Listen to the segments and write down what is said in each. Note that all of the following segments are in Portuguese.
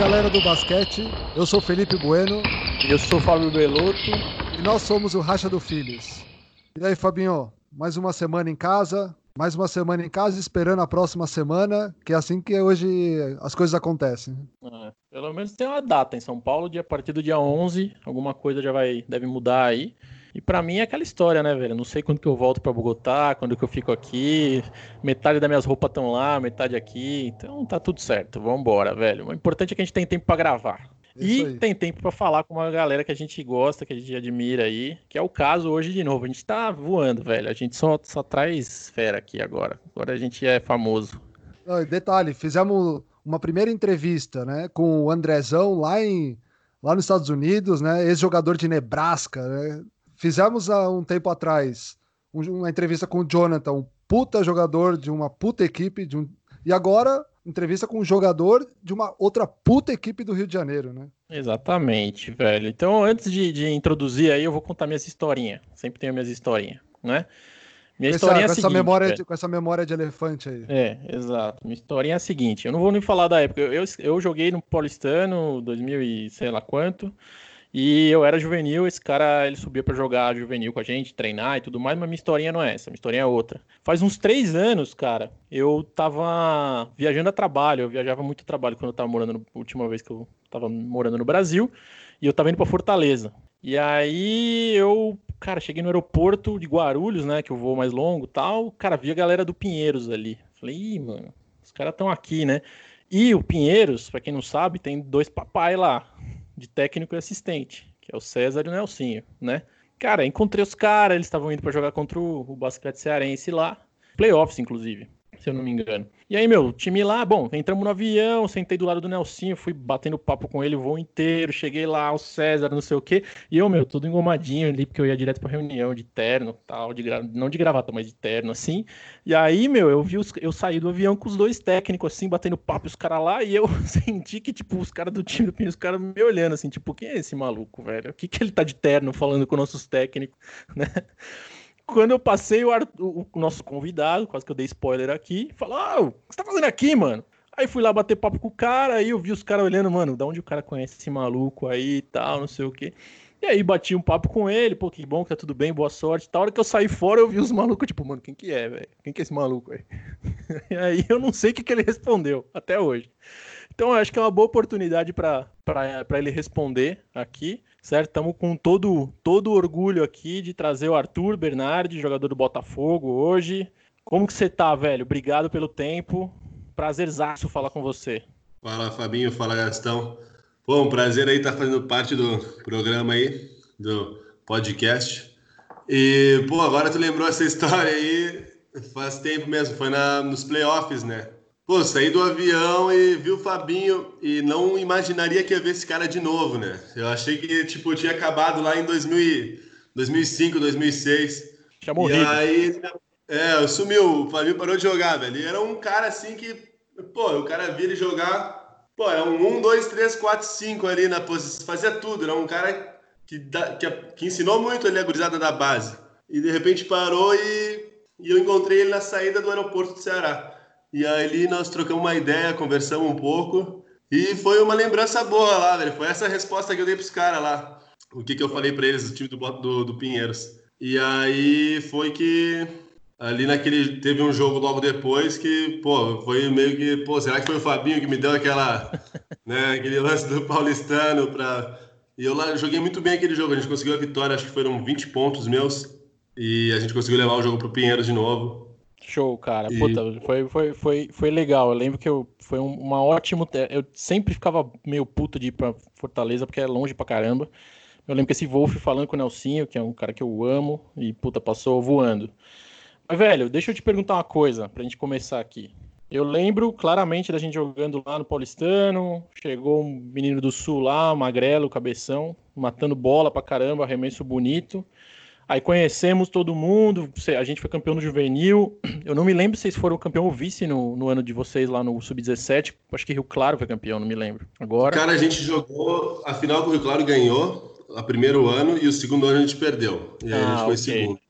galera do basquete, eu sou Felipe Bueno. Eu sou Fábio Belotto. E nós somos o Racha do Filhos. E aí, Fabinho, mais uma semana em casa, mais uma semana em casa esperando a próxima semana, que é assim que hoje as coisas acontecem. É, pelo menos tem uma data em São Paulo, a partir do dia 11, alguma coisa já vai deve mudar aí. E para mim é aquela história, né, velho? Não sei quando que eu volto para Bogotá, quando que eu fico aqui. Metade das minhas roupas estão lá, metade aqui. Então tá tudo certo. Vamos embora, velho. O importante é que a gente tem tempo para gravar. Isso e aí. tem tempo para falar com uma galera que a gente gosta, que a gente admira aí, que é o caso hoje de novo. A gente tá voando, velho. A gente só, só traz fera aqui agora. Agora a gente é famoso. Detalhe, fizemos uma primeira entrevista, né, com o Andrezão lá em lá nos Estados Unidos, né, ex-jogador de Nebraska, né, Fizemos há um tempo atrás uma entrevista com o Jonathan, um puta jogador de uma puta equipe, de um... e agora entrevista com um jogador de uma outra puta equipe do Rio de Janeiro, né? Exatamente, velho. Então, antes de, de introduzir aí, eu vou contar minhas historinhas. Sempre tenho minhas historinhas, né? Minha historinha é a seguinte, essa memória de, com essa memória de elefante aí. É, exato. Minha historinha é a seguinte. Eu não vou nem falar da época. Eu, eu joguei no Paulistano, 2000 e sei lá quanto. E eu era juvenil, esse cara ele subia para jogar juvenil com a gente, treinar e tudo mais, mas minha historinha não é essa, minha historinha é outra. Faz uns três anos, cara, eu tava viajando a trabalho, eu viajava muito a trabalho quando eu tava morando, no, última vez que eu tava morando no Brasil, e eu tava indo para Fortaleza. E aí eu, cara, cheguei no aeroporto de Guarulhos, né, que eu vou mais longo tal, cara, vi a galera do Pinheiros ali. Falei, ih, mano, os caras estão aqui, né? E o Pinheiros, para quem não sabe, tem dois papai lá de técnico e assistente, que é o César e o Nelsinho, né? Cara, encontrei os caras, eles estavam indo para jogar contra o, o basquete cearense lá, playoffs inclusive se eu não me engano. E aí, meu, time lá, bom, entramos no avião, sentei do lado do Nelsinho, fui batendo papo com ele o voo inteiro, cheguei lá, o César, não sei o quê, e eu, meu, tudo engomadinho ali, porque eu ia direto pra reunião de terno, tal, de gra... não de gravata, mas de terno, assim. E aí, meu, eu vi os... eu saí do avião com os dois técnicos, assim, batendo papo, os caras lá, e eu senti que, tipo, os caras do time do os caras me olhando, assim, tipo, quem é esse maluco, velho? O que que ele tá de terno falando com nossos técnicos, né? Quando eu passei, o, Arthur, o, nosso convidado, quase que eu dei spoiler aqui, falou: ah, o que você tá fazendo aqui, mano? Aí fui lá bater papo com o cara, aí eu vi os caras olhando, mano, da onde o cara conhece esse maluco aí e tal, não sei o quê. E aí bati um papo com ele, pô, que bom que tá tudo bem, boa sorte. Da hora que eu saí fora, eu vi os malucos, tipo, mano, quem que é, velho? Quem que é esse maluco aí? e aí eu não sei o que, que ele respondeu, até hoje. Então eu acho que é uma boa oportunidade para ele responder aqui certo? Estamos com todo, todo orgulho aqui de trazer o Arthur Bernardi, jogador do Botafogo, hoje. Como que você tá, velho? Obrigado pelo tempo. Prazerzaço falar com você. Fala, Fabinho. Fala, Gastão. Um prazer aí estar tá fazendo parte do programa aí, do podcast. E, pô, agora tu lembrou essa história aí, faz tempo mesmo, foi na, nos playoffs, né? Pô, saí do avião e vi o Fabinho e não imaginaria que ia ver esse cara de novo, né? Eu achei que, tipo, tinha acabado lá em 2000, 2005, 2006. Tinha morrido. E aí, é, sumiu, o Fabinho parou de jogar, velho. E era um cara assim que, pô, o cara via ele jogar, pô, era um 1, 2, 3, 4, 5 ali na posição, fazia tudo. Era um cara que, que, que ensinou muito ali a gurizada da base. E de repente parou e, e eu encontrei ele na saída do aeroporto do Ceará. E aí nós trocamos uma ideia, conversamos um pouco. E foi uma lembrança boa lá, velho. Foi essa resposta que eu dei pros caras lá. O que, que eu falei para eles, do time do, do, do Pinheiros. E aí foi que ali naquele teve um jogo logo depois que, pô, foi meio que, pô, será que foi o Fabinho que me deu aquela, né, aquele lance do paulistano para E eu lá joguei muito bem aquele jogo, a gente conseguiu a vitória, acho que foram 20 pontos meus e a gente conseguiu levar o jogo pro Pinheiros de novo. Show, cara. E... Puta, foi, foi, foi, foi legal. Eu lembro que eu, foi uma ótima. Eu sempre ficava meio puto de ir pra Fortaleza, porque é longe pra caramba. Eu lembro que esse Wolf falando com o Nelsinho, que é um cara que eu amo, e puta, passou voando. Mas, velho, deixa eu te perguntar uma coisa, pra gente começar aqui. Eu lembro claramente da gente jogando lá no Paulistano. Chegou um menino do Sul lá, magrelo, cabeção, matando bola pra caramba, arremesso bonito. Aí conhecemos todo mundo, a gente foi campeão no juvenil. Eu não me lembro se vocês foram campeão ou vice no, no ano de vocês lá no Sub-17. Acho que Rio Claro foi campeão, não me lembro. Agora. Cara, a gente jogou a final que o Rio Claro ganhou, o primeiro ano, e o segundo ano a gente perdeu. E aí ah, a gente foi okay. segundo.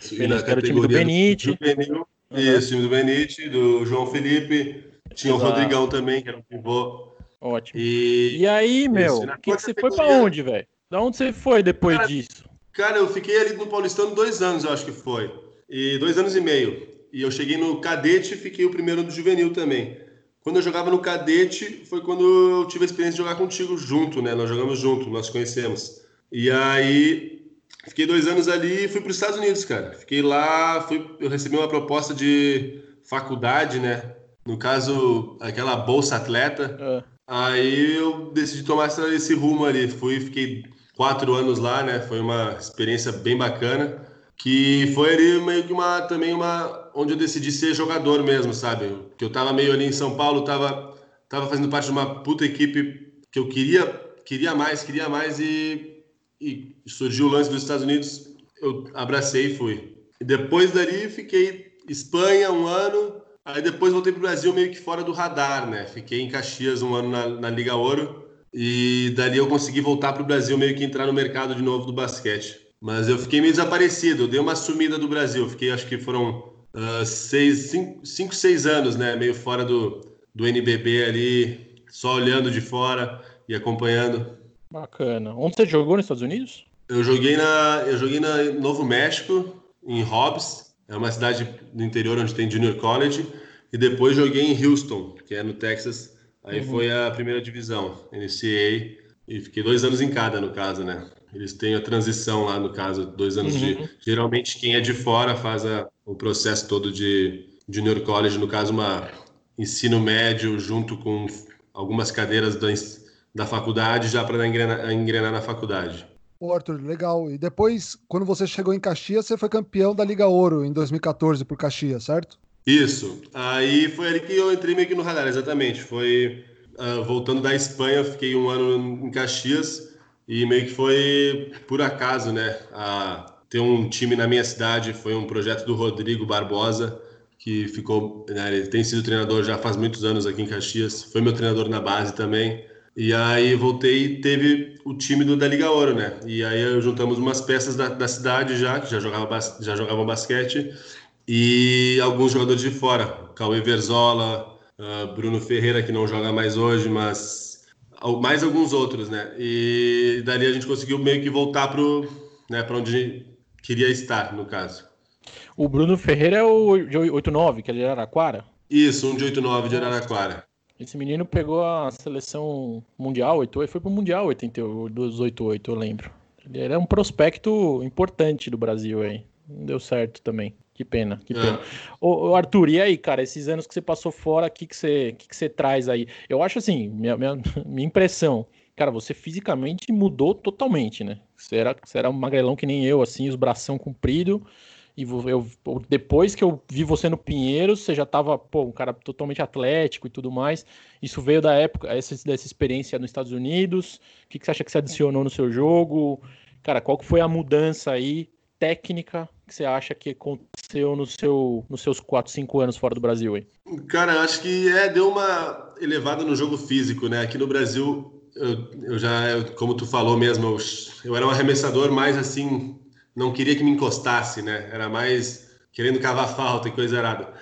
Isso, e na era o time do Benite. Do juvenil, uhum. Isso, time do Benite, do João Felipe. Tinha Exato. o Rodrigão também, que era um pivô. Ótimo. E, e aí, meu, o que, que você foi para onde, velho? Da onde você foi depois cara, disso? Cara, eu fiquei ali no Paulistano dois anos, eu acho que foi. E dois anos e meio. E eu cheguei no cadete e fiquei o primeiro no juvenil também. Quando eu jogava no cadete, foi quando eu tive a experiência de jogar contigo junto, né? Nós jogamos junto, nós conhecemos. E aí, fiquei dois anos ali e fui para os Estados Unidos, cara. Fiquei lá, fui, eu recebi uma proposta de faculdade, né? No caso, aquela bolsa atleta. É. Aí eu decidi tomar esse rumo ali. Fui, fiquei quatro anos lá, né? Foi uma experiência bem bacana. Que foi ali meio que uma também uma onde eu decidi ser jogador mesmo, sabe? Que eu tava meio ali em São Paulo, tava, tava fazendo parte de uma puta equipe que eu queria, queria mais, queria mais e, e surgiu o lance dos Estados Unidos, eu abracei e fui. E depois dali fiquei Espanha um ano, aí depois voltei pro Brasil meio que fora do radar, né? Fiquei em Caxias um ano na, na Liga Ouro e dali eu consegui voltar pro Brasil meio que entrar no mercado de novo do basquete. Mas eu fiquei meio desaparecido, eu dei uma sumida do Brasil, fiquei acho que foram uh, seis, cinco, cinco, seis anos, né? Meio fora do, do NBB ali, só olhando de fora e acompanhando. Bacana. Onde você jogou nos Estados Unidos? Eu joguei na, eu joguei na Novo México, em Hobbs, é uma cidade do interior onde tem Junior College, e depois joguei em Houston, que é no Texas. Aí uhum. foi a primeira divisão, NCAA, e fiquei dois anos em cada, no caso, né? Eles têm a transição lá, no caso, dois anos uhum. de. Geralmente, quem é de fora faz a, o processo todo de junior college, no caso, uma ensino médio junto com algumas cadeiras da, da faculdade, já para engrenar, engrenar na faculdade. Ô Arthur, legal. E depois, quando você chegou em Caxias, você foi campeão da Liga Ouro em 2014 por Caxias, certo? Isso. Aí foi ali que eu entrei meio que no radar, exatamente. Foi uh, voltando da Espanha, fiquei um ano em Caxias e meio que foi por acaso, né? A, ter um time na minha cidade foi um projeto do Rodrigo Barbosa, que ficou, né, ele tem sido treinador já faz muitos anos aqui em Caxias, foi meu treinador na base também. E aí voltei e teve o time do, da Liga Ouro, né? E aí juntamos umas peças da, da cidade já, que já, jogava, já jogavam basquete, e alguns jogadores de fora. Cauê Verzola, uh, Bruno Ferreira, que não joga mais hoje, mas mais alguns outros, né? E dali a gente conseguiu meio que voltar para né, onde queria estar, no caso. O Bruno Ferreira é o de 89, que é de Araraquara? Isso, um de 89 de Araraquara. Esse menino pegou a seleção mundial, 88, foi pro Mundial 88, dos 88, eu lembro. Ele era um prospecto importante do Brasil aí. Não deu certo também. Que pena, que pena. É. Ô, ô, Arthur, e aí, cara, esses anos que você passou fora, o que, que, você, que, que você traz aí? Eu acho assim, minha, minha, minha impressão, cara, você fisicamente mudou totalmente, né? Você era, você era um magrelão que nem eu, assim, os bração comprido. E eu, depois que eu vi você no Pinheiros, você já tava, pô, um cara totalmente atlético e tudo mais. Isso veio da época, essa, dessa experiência nos Estados Unidos. O que, que você acha que você adicionou no seu jogo? Cara, qual que foi a mudança aí, técnica, que você acha que aconteceu no seu, nos seus 4, 5 anos fora do Brasil aí? Cara, acho que é, deu uma elevada no jogo físico, né? Aqui no Brasil eu, eu já, eu, como tu falou mesmo, eu, eu, era um arremessador mais assim, não queria que me encostasse, né? Era mais querendo cavar falta e coisa errada.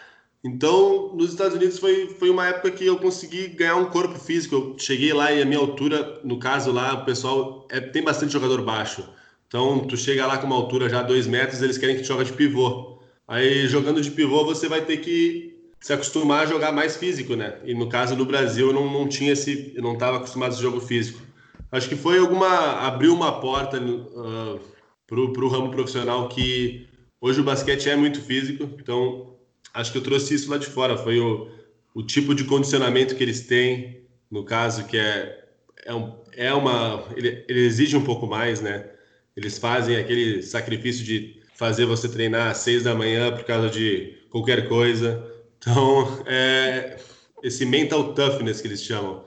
Então, nos Estados Unidos foi, foi uma época que eu consegui ganhar um corpo físico. Eu cheguei lá e a minha altura, no caso lá, o pessoal é, tem bastante jogador baixo. Então, tu chega lá com uma altura já 2 metros, eles querem que tu joga de pivô. Aí, jogando de pivô, você vai ter que se acostumar a jogar mais físico, né? E no caso do Brasil, eu não, não tinha esse, eu não estava acostumado a jogo físico. Acho que foi alguma abriu uma porta uh, pro, pro ramo profissional que hoje o basquete é muito físico, então acho que eu trouxe isso lá de fora. Foi o, o tipo de condicionamento que eles têm, no caso que é é, um, é uma ele, ele exige um pouco mais, né? Eles fazem aquele sacrifício de fazer você treinar às seis da manhã por causa de qualquer coisa então, é, esse mental toughness que eles chamam.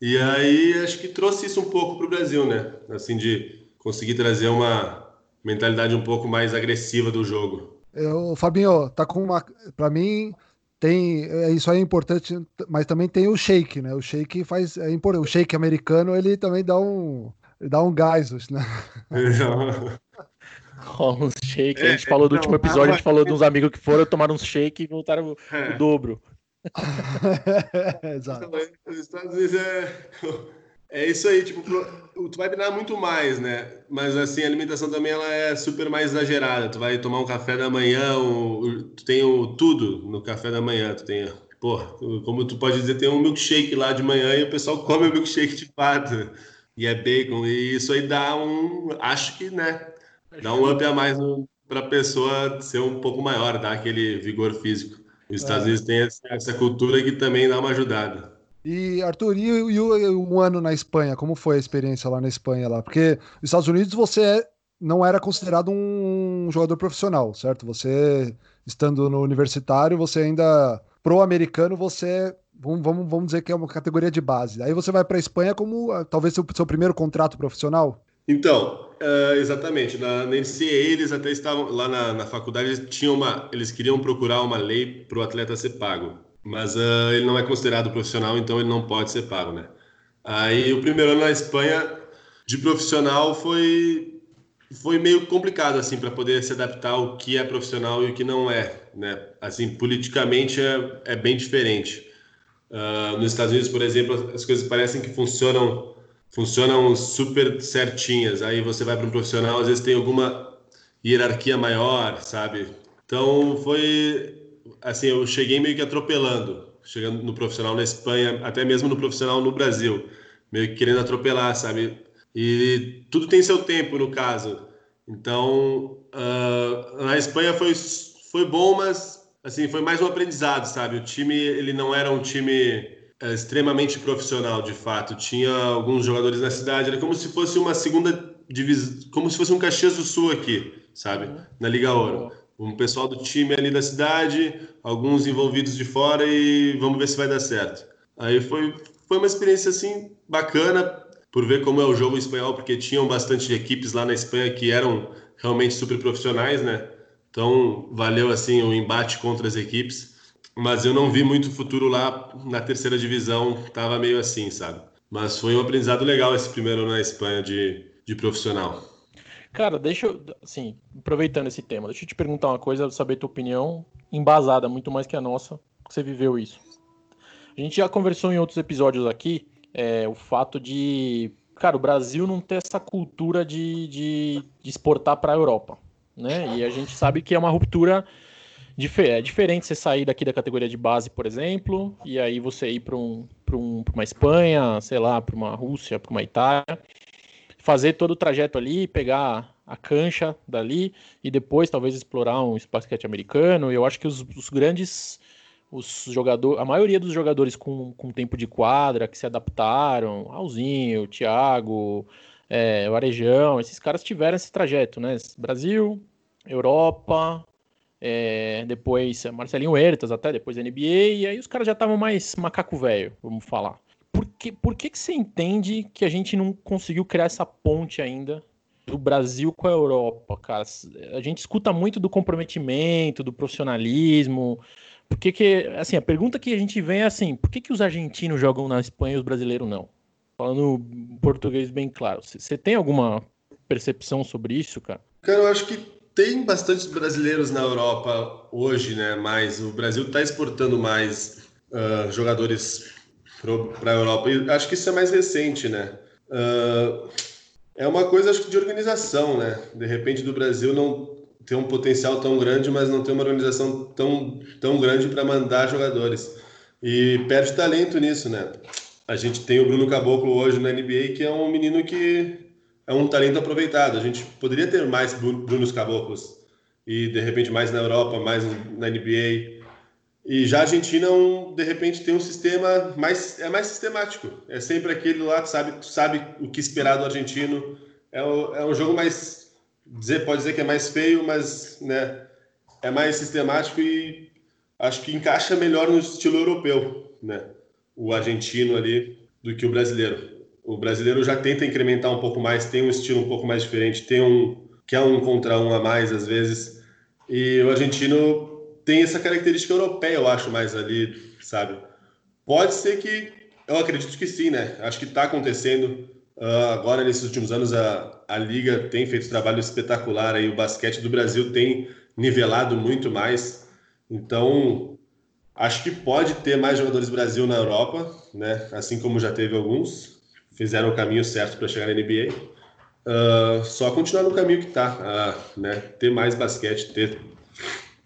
E aí, acho que trouxe isso um pouco para o Brasil, né? Assim, de conseguir trazer uma mentalidade um pouco mais agressiva do jogo. Eu, Fabinho, tá com uma. Para mim, tem é, isso aí é importante, mas também tem o shake, né? O shake faz é importante. O shake americano ele também dá um dá um gás, né? Rola uns shake. É, a gente falou do último episódio, a gente falou de uns amigos que foram tomar uns shake e voltaram é. o dobro. Exato. Os Estados Unidos é, é isso aí, tipo, tu vai treinar muito mais, né? Mas assim, a alimentação também ela é super mais exagerada. Tu vai tomar um café da manhã, tu tem o, tudo no café da manhã, tu tem pô, como tu pode dizer, tem um milkshake lá de manhã e o pessoal come o milkshake de pato e é bacon e isso aí dá um, acho que, né, dá um up a mais para a pessoa ser um pouco maior, dá aquele vigor físico. Os Estados é. Unidos tem essa cultura que também dá uma ajudada. E, Arthur, e, e, um ano na Espanha? Como foi a experiência lá na Espanha? lá? Porque nos Estados Unidos você é, não era considerado um jogador profissional, certo? Você, estando no universitário, você ainda pro americano você vamos, vamos, vamos dizer que é uma categoria de base. Aí você vai para a Espanha como ah, talvez seu, seu primeiro contrato profissional? Então, uh, exatamente. Na, na NCAA, eles até estavam lá na, na faculdade, eles, tinham uma, eles queriam procurar uma lei para o atleta ser pago, mas uh, ele não é considerado profissional, então ele não pode ser pago, né? Aí o primeiro ano na Espanha de profissional foi foi meio complicado assim para poder se adaptar ao que é profissional e o que não é, né? Assim, politicamente é, é bem diferente. Uh, nos Estados Unidos, por exemplo, as coisas parecem que funcionam funcionam super certinhas. Aí você vai para um profissional, às vezes tem alguma hierarquia maior, sabe? Então foi assim, eu cheguei meio que atropelando, chegando no profissional na Espanha, até mesmo no profissional no Brasil, meio que querendo atropelar, sabe? E tudo tem seu tempo, no caso. Então, uh, na Espanha foi, foi bom, mas assim, foi mais um aprendizado, sabe? O time, ele não era um time uh, extremamente profissional, de fato. Tinha alguns jogadores na cidade, era como se fosse uma segunda divisão, como se fosse um Caxias do Sul aqui, sabe? Uhum. Na Liga Ouro. Um pessoal do time ali da cidade, alguns envolvidos de fora e vamos ver se vai dar certo. Aí foi, foi uma experiência assim bacana, por ver como é o jogo espanhol, porque tinham bastante equipes lá na Espanha que eram realmente super profissionais, né? Então valeu assim o embate contra as equipes, mas eu não vi muito futuro lá na terceira divisão, tava meio assim, sabe? Mas foi um aprendizado legal esse primeiro na Espanha de, de profissional. Cara, deixa eu, assim, aproveitando esse tema, deixa eu te perguntar uma coisa, saber tua opinião, embasada muito mais que a nossa, você viveu isso. A gente já conversou em outros episódios aqui é, o fato de, cara, o Brasil não ter essa cultura de, de, de exportar para a Europa, né? E a gente sabe que é uma ruptura é diferente você sair daqui da categoria de base, por exemplo, e aí você ir para um, um, uma Espanha, sei lá, para uma Rússia, para uma Itália, fazer todo o trajeto ali, pegar a cancha dali e depois talvez explorar um basquete americano. Eu acho que os, os grandes os jogadores, a maioria dos jogadores com, com tempo de quadra que se adaptaram, Alzinho, Thiago, é, o Arejão, esses caras tiveram esse trajeto, né? Brasil, Europa, é, depois Marcelinho Huertas, até depois NBA, e aí os caras já estavam mais macaco velho, vamos falar. Por, que, por que, que você entende que a gente não conseguiu criar essa ponte ainda do Brasil com a Europa, cara? A gente escuta muito do comprometimento, do profissionalismo, por que, que assim, a pergunta que a gente vem é assim, por que, que os argentinos jogam na Espanha e os brasileiros não? Falando português bem claro. Você tem alguma percepção sobre isso, cara? Cara, eu acho que tem bastantes brasileiros na Europa hoje, né? Mas o Brasil está exportando mais uh, jogadores para a Europa. E acho que isso é mais recente, né? Uh, é uma coisa, acho que, de organização, né? De repente, do Brasil não ter um potencial tão grande, mas não ter uma organização tão, tão grande para mandar jogadores. E perde talento nisso, né? A gente tem o Bruno Caboclo hoje na NBA, que é um menino que é um talento aproveitado. A gente poderia ter mais Brunos Caboclos e de repente mais na Europa, mais na NBA. E já a Argentina, um, de repente, tem um sistema mais é mais sistemático. É sempre aquele lá que sabe, sabe o que esperar do argentino. É, o, é um jogo mais dizer, pode dizer que é mais feio, mas né, é mais sistemático e acho que encaixa melhor no estilo europeu, né? O argentino ali do que o brasileiro. O brasileiro já tenta incrementar um pouco mais, tem um estilo um pouco mais diferente, tem um que é um contra um a mais às vezes. E o argentino tem essa característica europeia, eu acho mais ali, sabe? Pode ser que eu acredito que sim, né? Acho que está acontecendo Uh, agora, nesses últimos anos, a, a Liga tem feito trabalho espetacular. Aí, o basquete do Brasil tem nivelado muito mais. Então, Acho que pode ter mais jogadores Brasil na Europa, né? Assim como já teve alguns, fizeram o caminho certo para chegar na NBA. Uh, ah, só continuar no caminho que está, uh, né? Ter mais basquete, ter.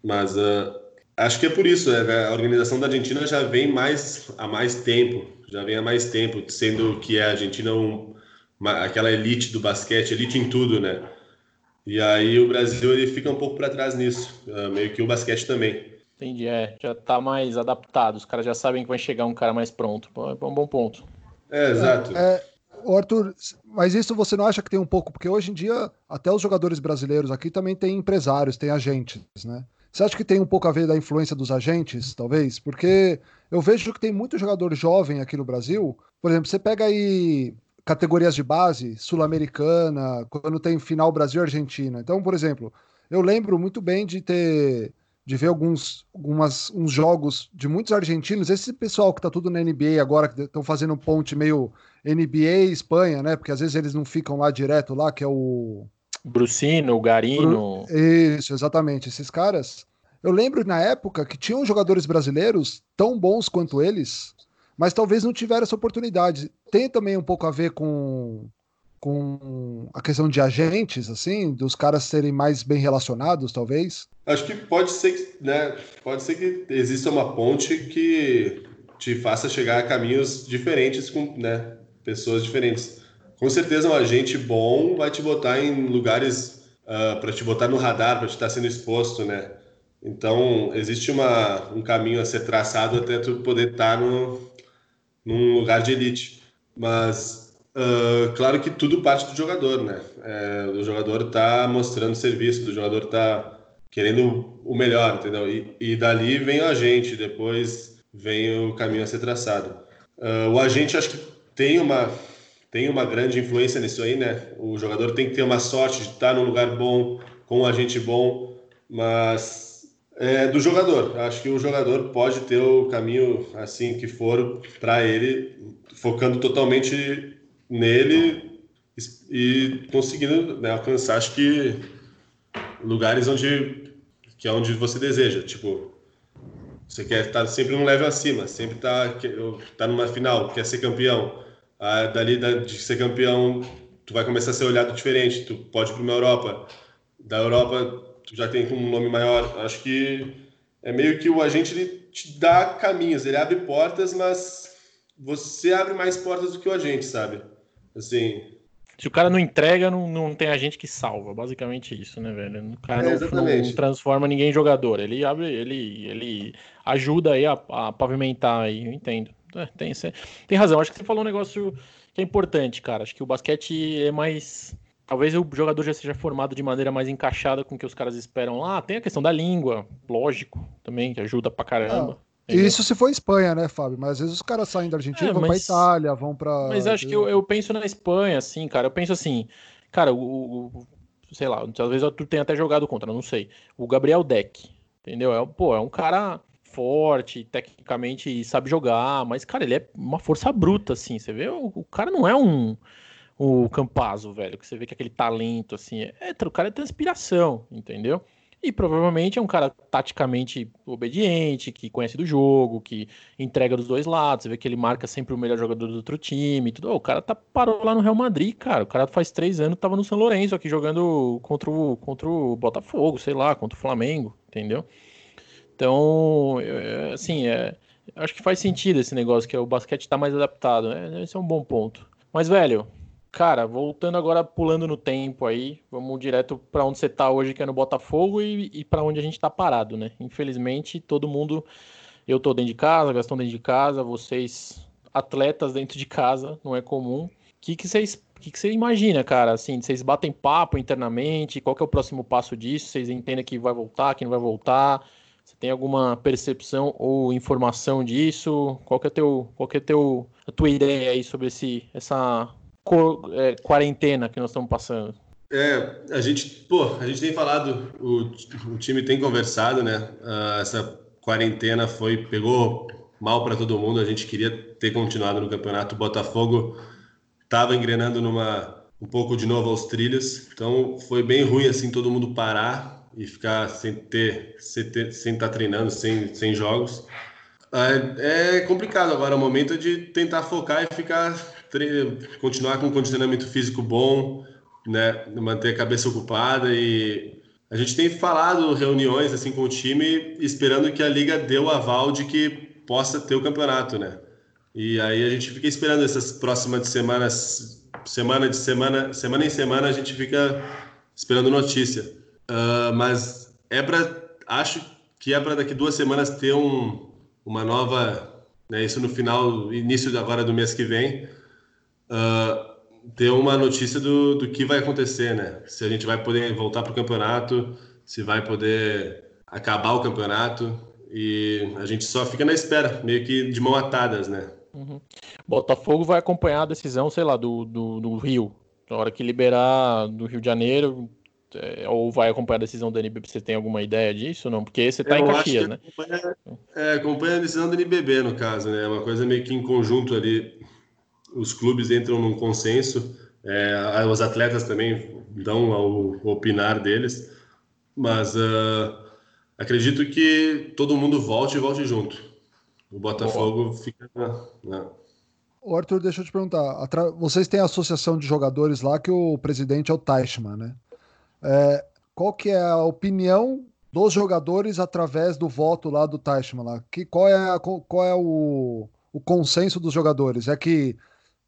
Mas uh, acho que é por isso, né? a organização da Argentina já vem mais há mais tempo, já vem há mais tempo, sendo que a Argentina um, uma, aquela elite do basquete, elite em tudo, né? E aí o Brasil ele fica um pouco para trás nisso, meio que o basquete também. Entendi, é, já tá mais adaptado, os caras já sabem que vai chegar um cara mais pronto. É um bom ponto. É, exato. É, é, Arthur, mas isso você não acha que tem um pouco, porque hoje em dia até os jogadores brasileiros aqui também têm empresários, têm agentes, né? Você acha que tem um pouco a ver da influência dos agentes, talvez? Porque eu vejo que tem muito jogador jovem aqui no Brasil. Por exemplo, você pega aí categorias de base, sul-americana, quando tem final Brasil-Argentina. Então, por exemplo, eu lembro muito bem de ter de ver alguns algumas, uns jogos de muitos argentinos, esse pessoal que tá tudo na NBA agora, que estão fazendo um ponte meio NBA e Espanha, né? Porque às vezes eles não ficam lá direto lá, que é o. Brucino, o Garino. Isso, exatamente. Esses caras. Eu lembro na época que tinham jogadores brasileiros tão bons quanto eles, mas talvez não tiveram essa oportunidade. Tem também um pouco a ver com com a questão de agentes, assim, dos caras serem mais bem relacionados, talvez? Acho que pode ser que, né, pode ser que exista uma ponte que te faça chegar a caminhos diferentes com, né, pessoas diferentes. Com certeza um agente bom vai te botar em lugares uh, ah, para te botar no radar, para te estar sendo exposto, né? Então existe uma, um caminho a ser traçado até tu poder estar no, num lugar de elite. Mas Uh, claro que tudo parte do jogador, né? É, o jogador está mostrando serviço, o jogador está querendo o melhor, entendeu? E, e, dali vem o agente, depois vem o caminho a ser traçado. Uh, o agente acho que tem uma tem uma grande influência nisso aí, né? O jogador tem que ter uma sorte de estar num lugar bom, com um agente bom, mas é do jogador. Acho que o jogador pode ter o caminho assim que for para ele, focando totalmente nele e conseguindo né, alcançar, acho que lugares onde que é onde você deseja, tipo você quer estar sempre num level acima, sempre tá tá numa final, quer ser campeão. Ah, dali de ser campeão, tu vai começar a ser olhado diferente, tu pode ir para uma Europa. Da Europa, tu já tem um nome maior. Acho que é meio que o agente ele te dá caminhos, ele abre portas, mas você abre mais portas do que o agente, sabe? Assim. Se o cara não entrega, não, não tem a gente que salva. Basicamente isso, né, velho? O cara é, não, não, transforma ninguém em jogador. Ele abre, ele, ele ajuda aí a, a pavimentar aí, eu entendo. É, tem, tem razão. Acho que você falou um negócio que é importante, cara. Acho que o basquete é mais. Talvez o jogador já seja formado de maneira mais encaixada com o que os caras esperam lá. Tem a questão da língua, lógico, também, que ajuda pra caramba. Isso se for Espanha, né, Fábio? Mas às vezes os caras saem da Argentina, é, vão mas... pra Itália, vão pra. Mas acho que eu, eu, penso na Espanha, assim, cara. Eu penso assim, cara, o. o sei lá, às vezes tu tem até jogado contra, não sei. O Gabriel Deck, entendeu? É, pô, é um cara forte, tecnicamente sabe jogar, mas, cara, ele é uma força bruta, assim. Você vê, o, o cara não é um. O Campazo, velho, que você vê que é aquele talento, assim. É, é o cara é transpiração, entendeu? E provavelmente é um cara taticamente obediente, que conhece do jogo, que entrega dos dois lados. Você vê que ele marca sempre o melhor jogador do outro time. Tudo. O cara tá, parou lá no Real Madrid, cara. O cara faz três anos tava no São Lourenço aqui jogando contra o, contra o Botafogo, sei lá, contra o Flamengo, entendeu? Então, assim, é, acho que faz sentido esse negócio, que é o basquete tá mais adaptado, né? Esse é um bom ponto. Mas, velho, Cara, voltando agora, pulando no tempo aí, vamos direto para onde você tá hoje, que é no Botafogo, e, e para onde a gente tá parado, né? Infelizmente, todo mundo. Eu tô dentro de casa, Gastão dentro de casa, vocês, atletas dentro de casa, não é comum. O que, vocês. O que, que você imagina, cara? Assim, vocês batem papo internamente? Qual é o próximo passo disso? Vocês entendem que vai voltar, que não vai voltar? Você tem alguma percepção ou informação disso? Qual que é teu, qual que é teu, a tua ideia aí sobre esse, essa é, quarentena que nós estamos passando? É, a gente, pô, a gente tem falado, o, o time tem conversado, né? Uh, essa quarentena foi, pegou mal para todo mundo. A gente queria ter continuado no campeonato. O Botafogo estava engrenando numa um pouco de novo aos trilhos, então foi bem ruim assim todo mundo parar e ficar sem ter, sem sem estar tá treinando, sem, sem jogos. É, é complicado agora, é o momento de tentar focar e ficar continuar com um condicionamento físico bom, né, manter a cabeça ocupada e a gente tem falado reuniões assim com o time esperando que a liga dê o aval de que possa ter o campeonato, né? E aí a gente fica esperando essas próximas semanas, semana de semana, semana em semana a gente fica esperando notícia. Uh, mas é para, acho que é para daqui duas semanas ter um, uma nova, né, isso no final, início agora do mês que vem, uh, ter uma notícia do, do que vai acontecer, né? Se a gente vai poder voltar para o campeonato, se vai poder acabar o campeonato e a gente só fica na espera, meio que de mão atadas, né? Uhum. Botafogo vai acompanhar a decisão, sei lá, do, do, do Rio. Na hora que liberar do Rio de Janeiro, é, ou vai acompanhar a decisão da NBB? Você tem alguma ideia disso? Não, porque você está em Caxias, né? Acompanha, é, acompanha a decisão da NBB, no caso, né? É uma coisa meio que em conjunto ali. Os clubes entram num consenso, é, os atletas também dão ao opinar deles, mas uh, acredito que todo mundo volte e volte junto. O Botafogo Boa. fica. Né? O Arthur, deixa eu te perguntar. Vocês têm a associação de jogadores lá que o presidente é o Teichmann, né? É, qual que é a opinião dos jogadores através do voto lá do Teichmann lá? Que, qual é, a, qual é o, o consenso dos jogadores? É que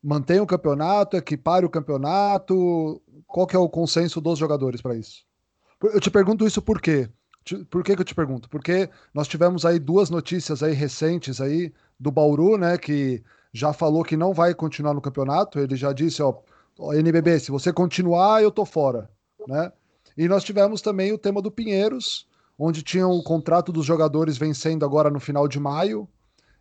mantém o campeonato? É que pare o campeonato? Qual que é o consenso dos jogadores para isso? Eu te pergunto isso por quê? Por que, que eu te pergunto? Porque nós tivemos aí duas notícias aí recentes aí do Bauru, né, que já falou que não vai continuar no campeonato. Ele já disse, ó, NBB, se você continuar, eu tô fora, né? E nós tivemos também o tema do Pinheiros, onde tinha o contrato dos jogadores vencendo agora no final de maio,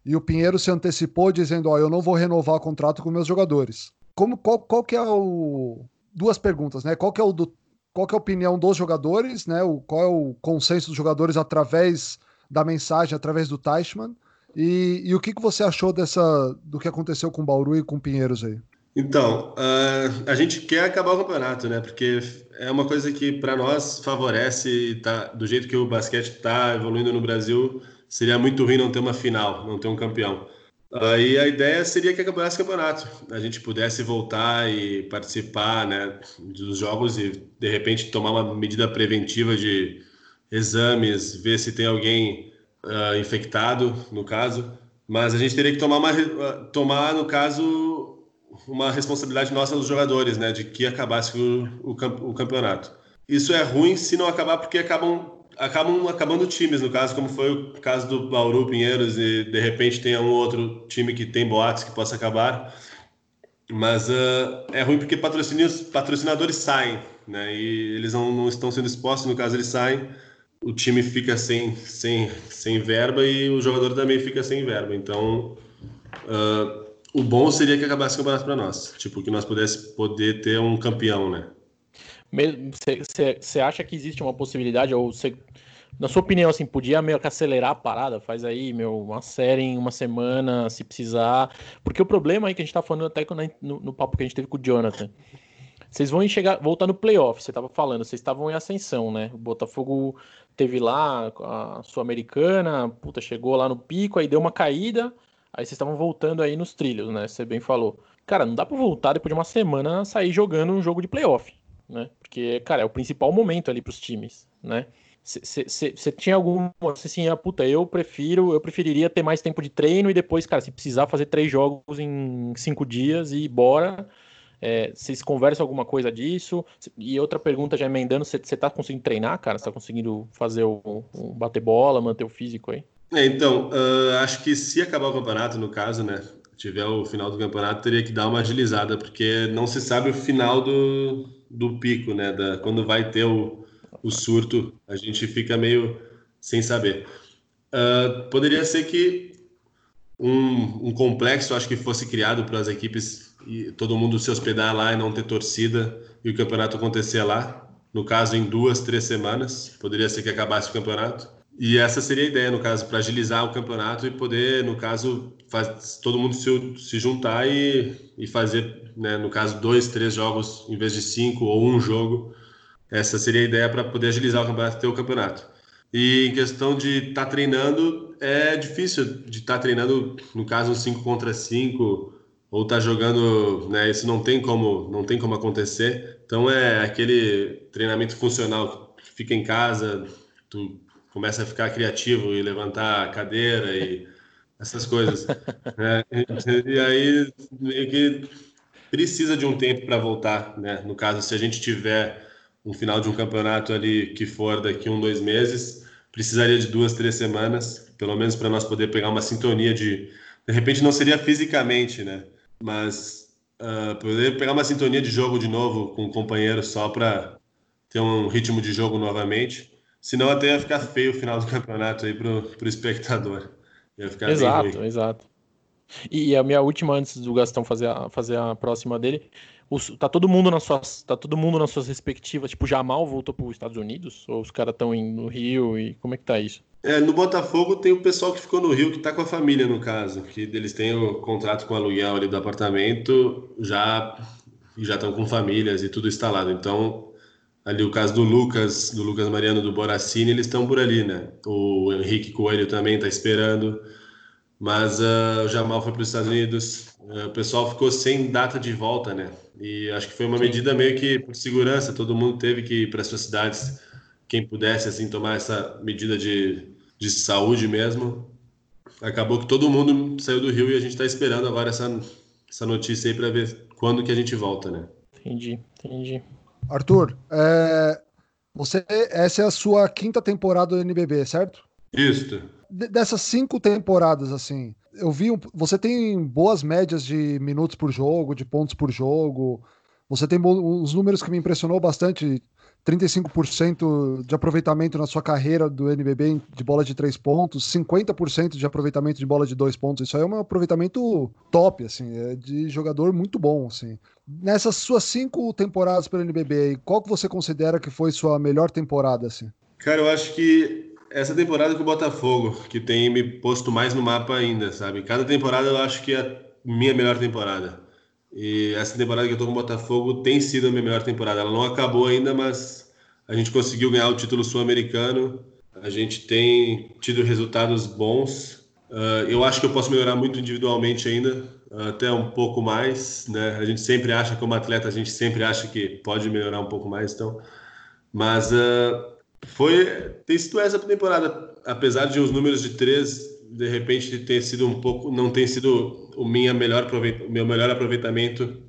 e o Pinheiro se antecipou dizendo, ó, eu não vou renovar o contrato com meus jogadores. Como qual, qual que é o duas perguntas, né? Qual que é o do qual que é a opinião dos jogadores, né? O, qual é o consenso dos jogadores através da mensagem, através do Teichmann? E, e o que, que você achou dessa do que aconteceu com o Bauru e com o Pinheiros aí? Então, uh, a gente quer acabar o campeonato, né? Porque é uma coisa que para nós favorece, tá, do jeito que o basquete está evoluindo no Brasil, seria muito ruim não ter uma final, não ter um campeão. Aí a ideia seria que acabasse o campeonato, a gente pudesse voltar e participar né, dos jogos e de repente tomar uma medida preventiva de exames, ver se tem alguém uh, infectado, no caso. Mas a gente teria que tomar, uma, uh, tomar no caso, uma responsabilidade nossa dos jogadores, né, de que acabasse o, o, o campeonato. Isso é ruim se não acabar porque acabam acabam acabando times, no caso, como foi o caso do Bauru Pinheiros, e de repente tem um outro time que tem boatos que possa acabar. Mas uh, é ruim porque patrocinadores saem, né? E eles não, não, estão sendo expostos, no caso eles saem, o time fica sem, sem, sem verba e o jogador também fica sem verba. Então, uh, o bom seria que acabasse o campeonato para nós, tipo, que nós pudéssemos poder ter um campeão, né? Você acha que existe uma possibilidade, ou você, na sua opinião, assim, podia meio que acelerar a parada? Faz aí, meu, uma série em uma semana, se precisar. Porque o problema aí que a gente tá falando até no, no papo que a gente teve com o Jonathan. Vocês vão chegar, voltar no playoff, você estava falando, vocês estavam em ascensão, né? O Botafogo teve lá a Sul-Americana, puta, chegou lá no pico, aí deu uma caída, aí vocês estavam voltando aí nos trilhos, né? Você bem falou. Cara, não dá para voltar depois de uma semana sair jogando um jogo de playoff né? Porque, cara, é o principal momento ali para os times, né? Você tinha algum assim, ah, puta, eu prefiro, eu preferiria ter mais tempo de treino e depois, cara, se precisar fazer três jogos em cinco dias e bora. É, vocês conversam alguma coisa disso? E outra pergunta, já emendando, você tá conseguindo treinar, cara? Você tá conseguindo fazer o, o bater bola, manter o físico aí? É, então, uh, acho que se acabar o campeonato, no caso, né? Tiver o final do campeonato, teria que dar uma agilizada, porque não se sabe o final do, do pico, né? Da, quando vai ter o, o surto, a gente fica meio sem saber. Uh, poderia ser que um, um, complexo, acho que fosse criado para as equipes e todo mundo se hospedar lá e não ter torcida e o campeonato acontecer lá. No caso, em duas, três semanas, poderia ser que acabasse o campeonato. E essa seria a ideia, no caso, para agilizar o campeonato e poder, no caso, faz, todo mundo se, se juntar e, e fazer, né, no caso, dois, três jogos em vez de cinco ou um jogo. Essa seria a ideia para poder agilizar o campeonato, ter o campeonato. E em questão de estar tá treinando, é difícil de estar tá treinando, no caso, um 5 contra 5, ou estar tá jogando, né? Isso não tem como, não tem como acontecer. Então é aquele treinamento funcional, fica em casa, tu começa a ficar criativo e levantar a cadeira e essas coisas. né? E aí meio que precisa de um tempo para voltar, né? No caso, se a gente tiver um final de um campeonato ali que for daqui um, dois meses, precisaria de duas, três semanas, pelo menos para nós poder pegar uma sintonia de, de repente não seria fisicamente, né? Mas uh, poder pegar uma sintonia de jogo de novo com o um companheiro só para ter um ritmo de jogo novamente. Senão até ia ficar feio o final do campeonato aí pro, pro espectador. Ia ficar exato, exato. E a minha última, antes do Gastão fazer a, fazer a próxima dele, os, tá todo mundo nas suas, tá todo mundo nas suas respectivas. Tipo, Jamal voltou para os Estados Unidos? Ou os caras estão no Rio? E como é que tá isso? É, no Botafogo tem o pessoal que ficou no Rio, que tá com a família, no caso. Que eles têm o contrato com o aluguel ali do apartamento, já já estão com famílias e tudo instalado. Então, ali o caso do Lucas, do Lucas Mariano, do Boracini, eles estão por ali, né? O Henrique Coelho também está esperando, mas uh, o Jamal foi para os Estados Unidos. Uh, o pessoal ficou sem data de volta, né? E acho que foi uma medida meio que por segurança, todo mundo teve que ir para as suas cidades, quem pudesse assim tomar essa medida de, de saúde mesmo. Acabou que todo mundo saiu do Rio e a gente está esperando agora essa, essa notícia aí para ver quando que a gente volta, né? Entendi, entendi. Arthur, é, você, essa é a sua quinta temporada do NBB, certo? Isso. dessas cinco temporadas, assim, eu vi. Um, você tem boas médias de minutos por jogo, de pontos por jogo. Você tem uns números que me impressionou bastante. 35% de aproveitamento na sua carreira do NBB de bola de três pontos, 50% de aproveitamento de bola de dois pontos. Isso aí é um aproveitamento top, assim, é de jogador muito bom, assim. Nessas suas cinco temporadas pelo NBB, qual que você considera que foi sua melhor temporada, assim? Cara, eu acho que essa temporada com o Botafogo, que tem me posto mais no mapa ainda, sabe? Cada temporada eu acho que é a minha melhor temporada. E essa temporada que eu tô com o Botafogo tem sido a minha melhor temporada. Ela não acabou ainda, mas a gente conseguiu ganhar o título sul-americano. A gente tem tido resultados bons. Uh, eu acho que eu posso melhorar muito individualmente ainda, até um pouco mais, né? A gente sempre acha como atleta, a gente sempre acha que pode melhorar um pouco mais, então. Mas uh, foi tem sido essa temporada, apesar de os números de três de repente ter sido um pouco, não tem sido o minha melhor meu melhor aproveitamento.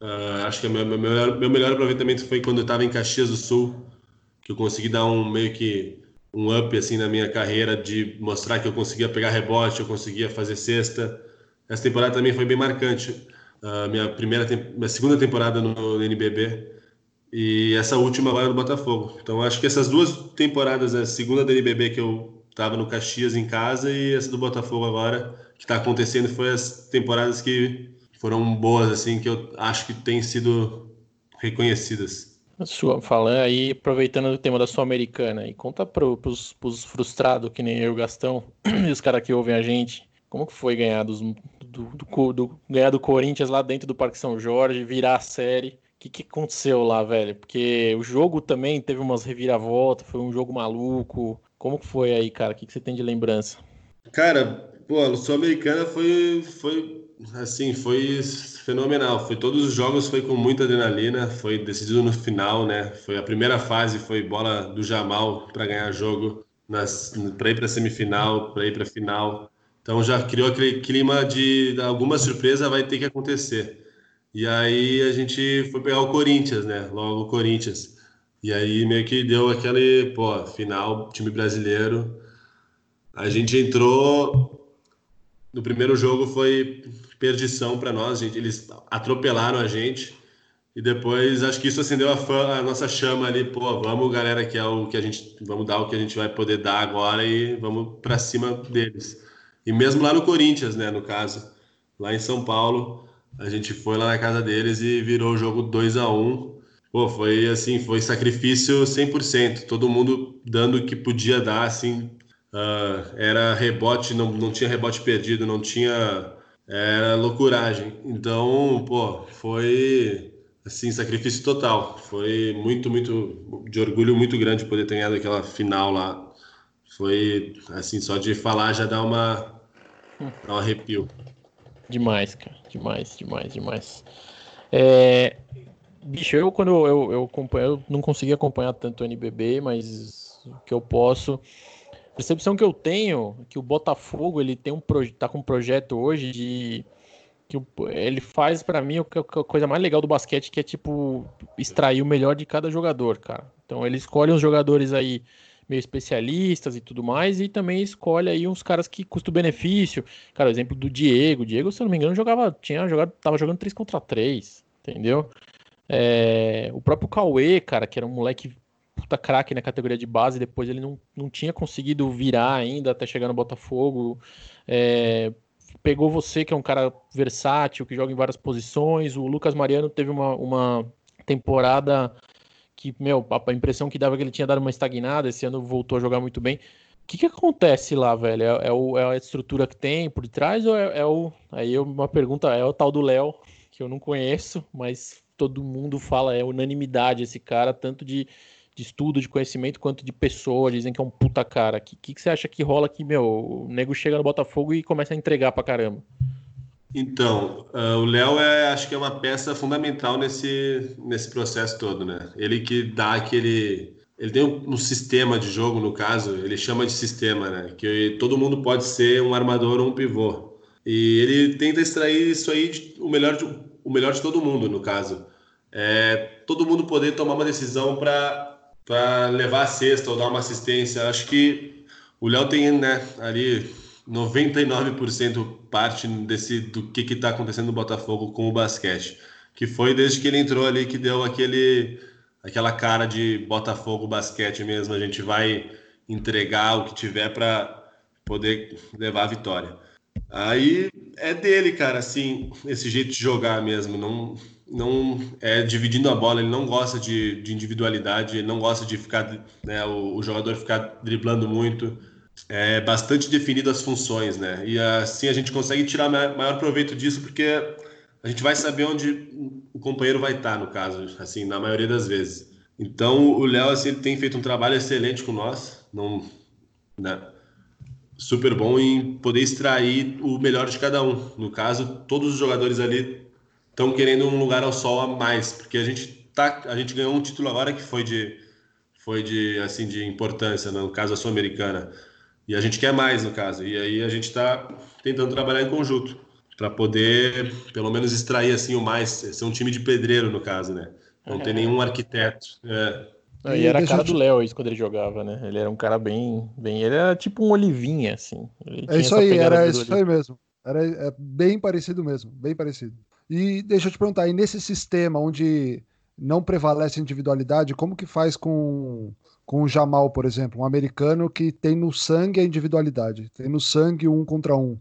Uh, acho que meu, meu, melhor, meu melhor aproveitamento foi quando eu estava em Caxias do Sul, que eu consegui dar um meio que um up assim na minha carreira de mostrar que eu conseguia pegar rebote, eu conseguia fazer cesta. Essa temporada também foi bem marcante. Uh, minha primeira, minha segunda temporada no, no NBB e essa última agora no Botafogo. Então acho que essas duas temporadas, a segunda do NBB que eu estava no Caxias em casa e essa do Botafogo agora que está acontecendo foi as temporadas que foram boas assim que eu acho que têm sido reconhecidas. Sua, falando aí, aproveitando o tema da Sul-Americana, e conta para os frustrados que nem eu, Gastão, e os caras que ouvem a gente, como que foi ganhar, dos, do, do, do, ganhar do Corinthians lá dentro do Parque São Jorge, virar a série? O que, que aconteceu lá, velho? Porque o jogo também teve umas reviravoltas, foi um jogo maluco. Como foi aí, cara? O que, que você tem de lembrança? Cara, pô, a Sul-Americana foi, foi, assim, foi fenomenal. Foi todos os jogos foi com muita adrenalina, foi decidido no final, né? Foi a primeira fase, foi bola do Jamal para ganhar jogo, para ir para semifinal, para ir para final. Então já criou aquele clima de alguma surpresa vai ter que acontecer. E aí a gente foi pegar o Corinthians, né? Logo o Corinthians. E aí meio que deu aquele, pô, final, time brasileiro. A gente entrou. No primeiro jogo foi perdição para nós, gente. Eles atropelaram a gente. E depois acho que isso acendeu a, fã, a, nossa chama ali, pô, vamos galera, que é o que a gente, vamos dar o que a gente vai poder dar agora e vamos para cima deles. E mesmo lá no Corinthians, né, no caso, lá em São Paulo, a gente foi lá na casa deles e virou o jogo 2 a 1 Pô, foi assim, foi sacrifício 100%, todo mundo dando o que podia dar, assim, uh, era rebote, não, não tinha rebote perdido, não tinha, era loucuragem. Então, pô, foi, assim, sacrifício total. Foi muito, muito, de orgulho muito grande poder ter ganhado aquela final lá foi assim, só de falar já dá uma dá um arrepio. Demais, cara, demais, demais, demais. É, bicho, eu quando eu, eu, acompanho, eu não consegui acompanhar tanto o NBB, mas o que eu posso, percepção que eu tenho é que o Botafogo ele tem um tá com um projeto hoje de que ele faz para mim a coisa mais legal do basquete que é tipo extrair o melhor de cada jogador, cara. Então ele escolhe uns jogadores aí meio especialistas e tudo mais, e também escolhe aí uns caras que custo-benefício. Cara, exemplo do Diego. Diego, se eu não me engano, jogava, tinha jogado, tava jogando 3 contra 3, entendeu? É, o próprio Cauê, cara, que era um moleque puta craque na categoria de base, depois ele não, não tinha conseguido virar ainda até chegar no Botafogo. É, pegou você, que é um cara versátil, que joga em várias posições. O Lucas Mariano teve uma, uma temporada que, meu, a impressão que dava que ele tinha dado uma estagnada, esse ano voltou a jogar muito bem. O que, que acontece lá, velho? É, é, o, é a estrutura que tem por trás ou é, é o. Aí uma pergunta, é o tal do Léo, que eu não conheço, mas todo mundo fala, é unanimidade esse cara, tanto de, de estudo, de conhecimento, quanto de pessoa, dizem que é um puta cara. O que, que, que você acha que rola que, meu, o nego chega no Botafogo e começa a entregar pra caramba? Então, uh, o Léo é, acho que é uma peça fundamental nesse, nesse processo todo, né? Ele que dá aquele. Ele tem um, um, sistema de jogo, no caso, ele chama de sistema, né? Que todo mundo pode ser um armador ou um pivô. E ele tenta extrair isso aí, de, o, melhor de, o melhor de todo mundo, no caso. É, todo mundo poder tomar uma decisão para levar a cesta ou dar uma assistência. Acho que o Léo tem né, ali 99% parte desse do que está acontecendo no Botafogo com o basquete, que foi desde que ele entrou ali que deu aquele aquela cara de Botafogo basquete mesmo, a gente vai entregar o que tiver para poder levar a vitória. Aí é dele, cara, assim, esse jeito de jogar mesmo, não não é dividindo a bola, ele não gosta de, de individualidade, ele não gosta de ficar, né, o, o jogador ficar driblando muito é bastante definido as funções, né? E assim a gente consegue tirar maior proveito disso, porque a gente vai saber onde o companheiro vai estar, no caso, assim, na maioria das vezes. Então, o Léo, assim, ele tem feito um trabalho excelente com nós, não, né? Super bom em poder extrair o melhor de cada um. No caso, todos os jogadores ali estão querendo um lugar ao sol a mais, porque a gente tá, a gente ganhou um título agora que foi de foi de assim de importância, no caso a sul-americana. E a gente quer mais, no caso. E aí a gente está tentando trabalhar em conjunto para poder, pelo menos, extrair assim o mais. Ser um time de pedreiro, no caso, né? Não ter nenhum arquiteto. É. E era a cara do Léo isso quando ele jogava, né? Ele era um cara bem. bem ele era tipo um olivinha, assim. é isso aí, era isso aí mesmo. Era é bem parecido mesmo, bem parecido. E deixa eu te perguntar, e nesse sistema onde não prevalece a individualidade, como que faz com com o Jamal, por exemplo, um americano que tem no sangue a individualidade, tem no sangue um contra um.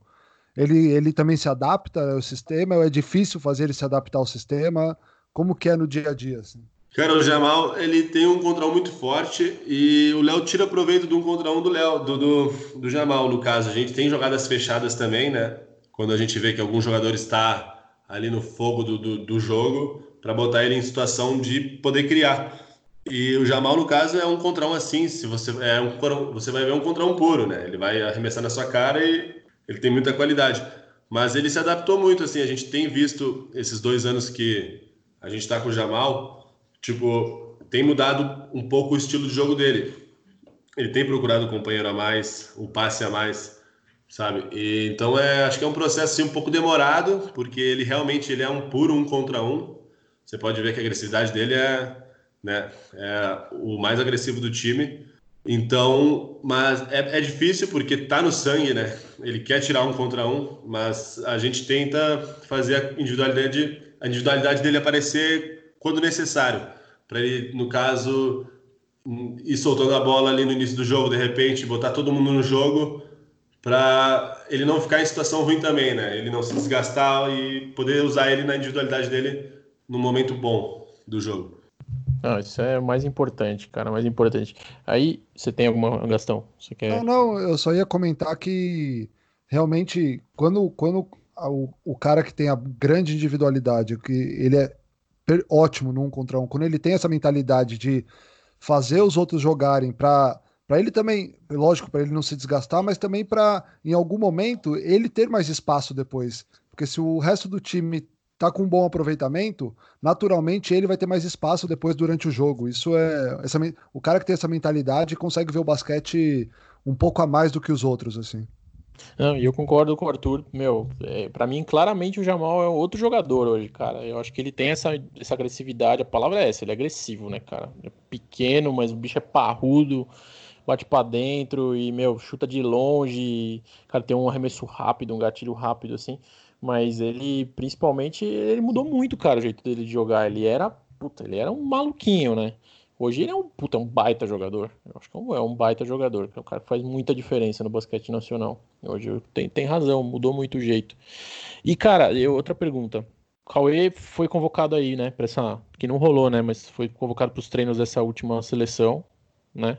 Ele, ele também se adapta ao sistema, ou é difícil fazer ele se adaptar ao sistema? Como que é no dia a dia? Assim? Cara, o Jamal, ele tem um contra um muito forte e o Léo tira proveito do um contra um do Léo, do, do, do Jamal, no caso. A gente tem jogadas fechadas também, né? Quando a gente vê que algum jogador está ali no fogo do, do, do jogo, para botar ele em situação de poder criar. E o Jamal, no caso, é um contra um assim, se você é um você vai ver um contra um puro, né? Ele vai arremessar na sua cara e ele tem muita qualidade. Mas ele se adaptou muito, assim, a gente tem visto esses dois anos que a gente está com o Jamal, tipo, tem mudado um pouco o estilo de jogo dele. Ele tem procurado o companheiro a mais, o passe a mais, sabe? E, então é, acho que é um processo assim, um pouco demorado, porque ele realmente ele é um puro um contra um. Você pode ver que a agressividade dele é né? É o mais agressivo do time. Então, mas é, é difícil porque tá no sangue, né? Ele quer tirar um contra um, mas a gente tenta fazer a individualidade, a individualidade dele aparecer quando necessário, para ele, no caso, ir soltando a bola ali no início do jogo, de repente, botar todo mundo no jogo, para ele não ficar em situação ruim também, né? Ele não se desgastar e poder usar ele na individualidade dele no momento bom do jogo. Não, isso é o mais importante, cara, mais importante. Aí, você tem alguma, Gastão? Você quer... Não, não, eu só ia comentar que realmente, quando, quando o, o cara que tem a grande individualidade, que ele é ótimo num contra um, quando ele tem essa mentalidade de fazer os outros jogarem para para ele também, lógico, para ele não se desgastar, mas também para em algum momento ele ter mais espaço depois. Porque se o resto do time tá com um bom aproveitamento, naturalmente ele vai ter mais espaço depois durante o jogo. Isso é essa, o cara que tem essa mentalidade consegue ver o basquete um pouco a mais do que os outros assim. Não, e eu concordo com o Arthur. Meu, é, para mim, claramente o Jamal é outro jogador hoje, cara. Eu acho que ele tem essa, essa agressividade. A palavra é essa, ele é agressivo, né, cara? É pequeno, mas o bicho é parrudo, bate para dentro e, meu, chuta de longe. Cara, tem um arremesso rápido, um gatilho rápido, assim. Mas ele, principalmente, ele mudou muito, cara, o jeito dele de jogar. Ele era, puta, ele era um maluquinho, né? Hoje ele é um puta, um baita jogador. Eu acho que é, é um baita jogador. É um cara que faz muita diferença no basquete nacional. Hoje tem, tem razão, mudou muito o jeito. E, cara, eu, outra pergunta. O Cauê foi convocado aí, né? Pra essa, que não rolou, né? Mas foi convocado para os treinos dessa última seleção, né?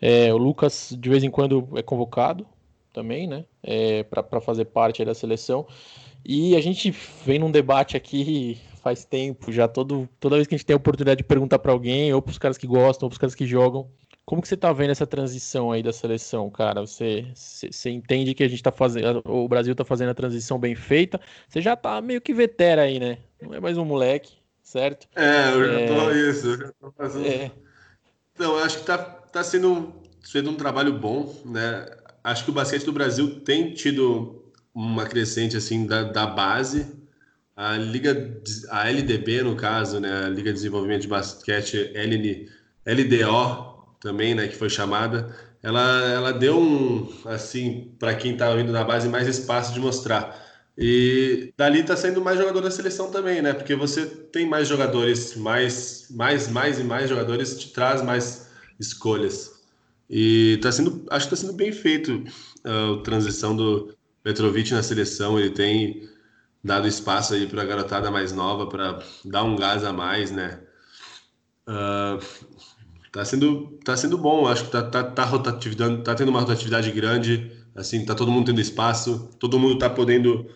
É, o Lucas, de vez em quando, é convocado também, né? É, para fazer parte da seleção. E a gente vem num debate aqui faz tempo, já todo, toda vez que a gente tem a oportunidade de perguntar para alguém, ou para os caras que gostam, ou para os caras que jogam, como que você tá vendo essa transição aí da seleção, cara? Você, você, entende que a gente tá fazendo, o Brasil tá fazendo a transição bem feita? Você já tá meio que vetera aí, né? Não é mais um moleque, certo? É, eu já tô é... isso, eu já tô fazendo. É. Então, eu acho que tá, tá sendo, sendo um trabalho bom, né? Acho que o basquete do Brasil tem tido uma crescente assim da, da base. A Liga, a LDB, no caso, né, a Liga de Desenvolvimento de Basquete LN, LDO também, né, que foi chamada, ela, ela deu um, assim, para quem estava vindo da base, mais espaço de mostrar. E dali está sendo mais jogador da seleção também, né? Porque você tem mais jogadores, mais, mais, mais e mais jogadores te traz mais escolhas. E tá sendo, acho que está sendo bem feito a transição do, Petrovic na seleção, ele tem dado espaço aí para a garotada mais nova para dar um gás a mais, né? Uh, tá sendo tá sendo bom, acho que tá tá, tá rotatividade, tá tendo uma rotatividade grande, assim, tá todo mundo tendo espaço, todo mundo tá podendo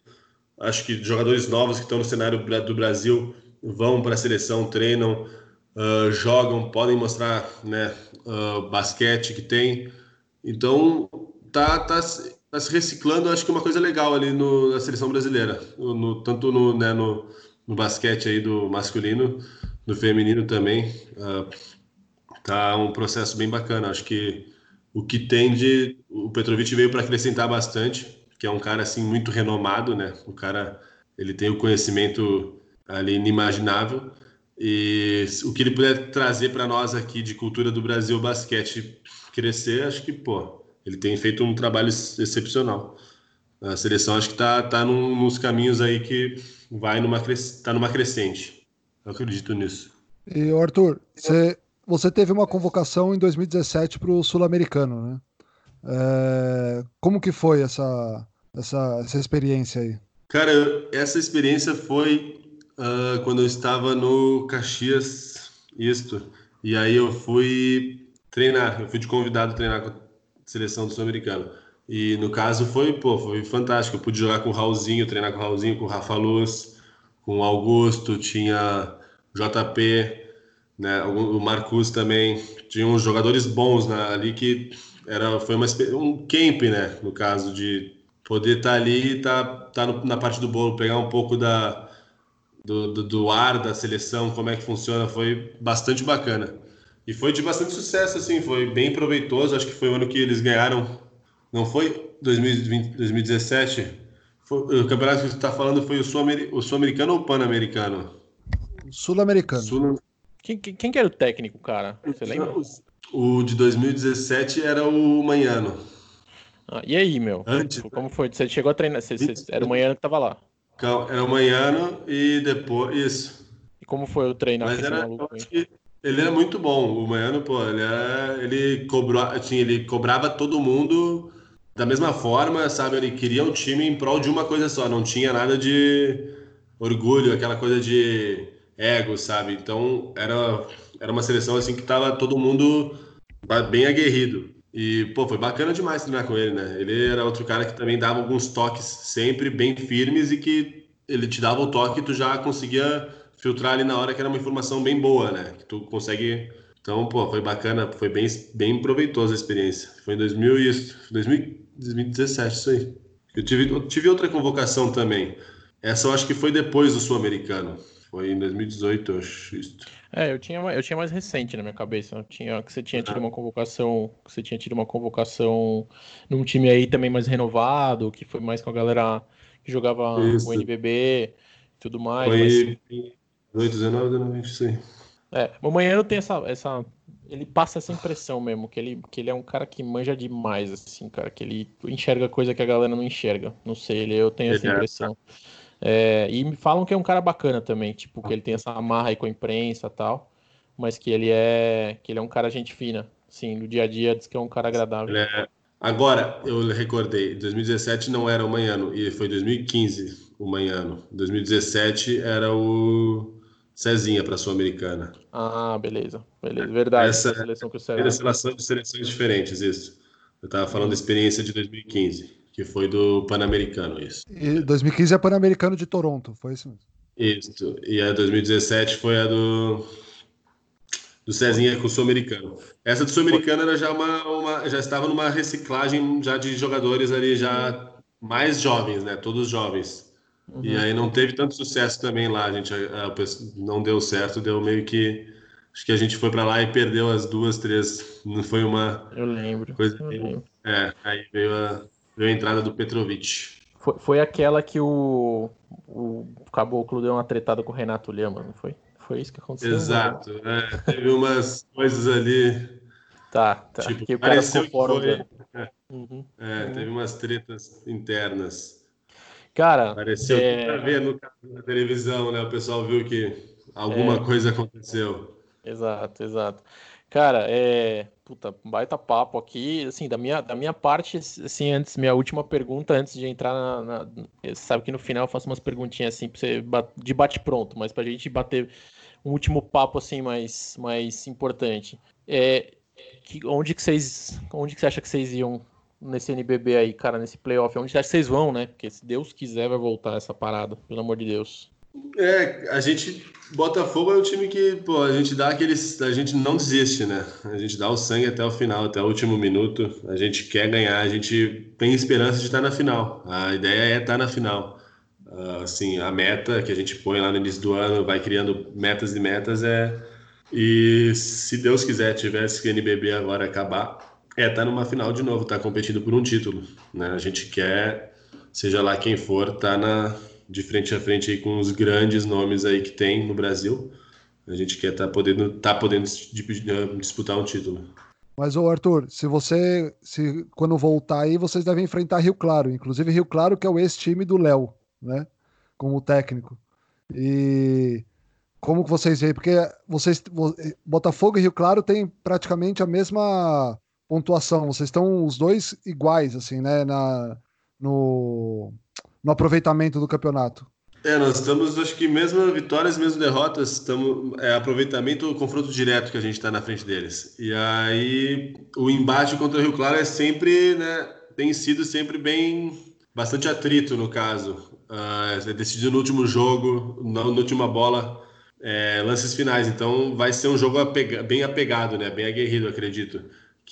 acho que jogadores novos que estão no cenário do Brasil vão para a seleção, treinam, uh, jogam, podem mostrar, né, uh, basquete que tem. Então, tá tá Tá se reciclando, acho que é uma coisa legal ali no, na seleção brasileira, no, tanto no, né, no, no, basquete aí do masculino, no feminino também. Uh, tá um processo bem bacana. Acho que o que tem de. O Petrovic veio para acrescentar bastante, que é um cara assim muito renomado, né? O cara ele tem o conhecimento ali inimaginável. E o que ele puder trazer para nós aqui de cultura do Brasil basquete crescer, acho que, pô, ele tem feito um trabalho excepcional. A seleção acho que está tá num, nos caminhos aí que vai numa, tá numa crescente. Eu acredito nisso. E Arthur, você, você teve uma convocação em 2017 para o Sul-Americano, né? É, como que foi essa, essa, essa experiência aí? Cara, essa experiência foi uh, quando eu estava no Caxias, isto. E aí eu fui treinar, eu fui de convidado a treinar seleção do Sul-Americano. E no caso foi, pô, foi fantástico. Eu pude jogar com o Raulzinho, treinar com o Raulzinho, com o Rafa Luz, com o Augusto, tinha JP, né, o Marcus também. Tinha uns jogadores bons né, ali que era, foi uma, um camp, né, no caso, de poder estar tá ali e tá, tá no, na parte do bolo, pegar um pouco da, do, do, do ar da seleção, como é que funciona, foi bastante bacana. E foi de bastante sucesso, assim, foi bem proveitoso. Acho que foi o ano que eles ganharam, não foi? 2020, 2017? Foi, o campeonato que você está falando foi o Sul-Americano ou o Pan-Americano? Sul-Americano. Sul quem, quem, quem, que era o técnico, cara? Você lembra? O de 2017 era o Manhano. Ah, e aí, meu? Antes, Como foi? Você chegou a treinar? Você, você, era o Manhano que estava lá? Era o Manhano e depois. Isso. E como foi o treino? Mas era, acho que ele é muito bom. O Maiano, pô, ele, é, ele, cobrou, assim, ele cobrava todo mundo da mesma forma, sabe? Ele queria um time em prol de uma coisa só, não tinha nada de orgulho, aquela coisa de ego, sabe? Então era, era uma seleção assim que tava todo mundo bem aguerrido. E, pô, foi bacana demais treinar com ele, né? Ele era outro cara que também dava alguns toques sempre bem firmes e que ele te dava o toque e tu já conseguia filtrar ali na hora que era uma informação bem boa, né? Que tu consegue Então, pô, foi bacana, foi bem, bem proveitosa a experiência. Foi em 2000 isso, 2017, isso aí. Eu tive, eu tive outra convocação também. Essa eu acho que foi depois do Sul-Americano. Foi em 2018, eu acho isso. É, eu tinha, eu tinha mais recente na minha cabeça. Eu tinha, que você tinha tido uma convocação. Que você tinha tido uma convocação num time aí também mais renovado, que foi mais com a galera que jogava isso. o NBB e tudo mais. Foi mas... 18, 19, 19, isso aí. É, o Manhã tem essa, essa. Ele passa essa impressão mesmo, que ele, que ele é um cara que manja demais, assim, cara, que ele enxerga coisa que a galera não enxerga. Não sei, ele, eu tenho essa é. impressão. É, e me falam que é um cara bacana também, tipo, que ele tem essa amarra aí com a imprensa e tal, mas que ele é que ele é um cara gente fina, sim, no dia a dia diz que é um cara agradável. É... Agora, eu recordei, 2017 não era o Manhano, e foi 2015 o Manhano. 2017 era o Cezinha para a Sul-Americana. Ah, beleza. Beleza, verdade. Essa seleção que o Cezinha... seleção de seleções diferentes, isso. Eu estava falando da experiência de 2015, que foi do Pan-Americano, isso. E 2015 é Pan-Americano de Toronto, foi isso mesmo? Isso. E a 2017 foi a do do Cezinha com o Sul-Americano. Essa do Sul-Americano era já uma, uma, já estava numa reciclagem já de jogadores ali já mais jovens, né? Todos jovens. Uhum. E aí não teve tanto sucesso também lá, a gente a, a, não deu certo, deu meio que acho que a gente foi para lá e perdeu as duas, três, não foi uma Eu lembro. Coisa eu lembro. É, aí veio a, veio a entrada do Petrovic. Foi, foi aquela que o, o Caboclo deu uma tretada com o Renato Lema, não foi? Foi isso que aconteceu? Exato, é, teve umas coisas ali. Tá, tá. Tipo, que o cara ficou fora. Foi, é, uhum, é, teve umas tretas internas. Cara, pareceu é... ver no, na televisão, né? O pessoal viu que alguma é... coisa aconteceu. Exato, exato. Cara, é. Puta, baita papo aqui. Assim, da minha, da minha parte, assim, antes, minha última pergunta, antes de entrar na. na sabe que no final eu faço umas perguntinhas assim, pra você de bate-pronto, mas pra gente bater um último papo, assim, mais, mais importante. É, que, onde que vocês. Onde que você acha que vocês iam nesse NBB aí, cara, nesse playoff? Onde acha que vocês vão, né? Porque se Deus quiser, vai voltar essa parada, pelo amor de Deus. É, a gente. Botafogo é o time que, pô, a gente dá aqueles. A gente não desiste, né? A gente dá o sangue até o final, até o último minuto. A gente quer ganhar, a gente tem esperança de estar na final. A ideia é estar na final. Uh, assim, a meta que a gente põe lá no início do ano, vai criando metas e metas, é. E se Deus quiser, tivesse que NBB agora acabar, é, tá numa final de novo, tá competindo por um título, né? A gente quer, seja lá quem for, tá na, de frente a frente aí com os grandes nomes aí que tem no Brasil. A gente quer tá podendo, tá podendo disputar um título. Mas, ô Arthur, se você, se quando voltar aí, vocês devem enfrentar Rio Claro, inclusive Rio Claro, que é o ex-time do Léo, né? Como técnico. E como que vocês veem? Porque vocês, Botafogo e Rio Claro têm praticamente a mesma pontuação. Vocês estão os dois iguais, assim, né? Na, no, no aproveitamento do campeonato. É, nós estamos, acho que mesmo vitórias, mesmo derrotas, estamos é, aproveitamento, confronto direto que a gente está na frente deles. E aí o embate contra o Rio Claro é sempre, né? Tem sido sempre bem bastante atrito no caso. Uh, é decidido no último jogo, na, na última bola, é, lances finais. Então vai ser um jogo apega, bem apegado, né? Bem aguerrido, acredito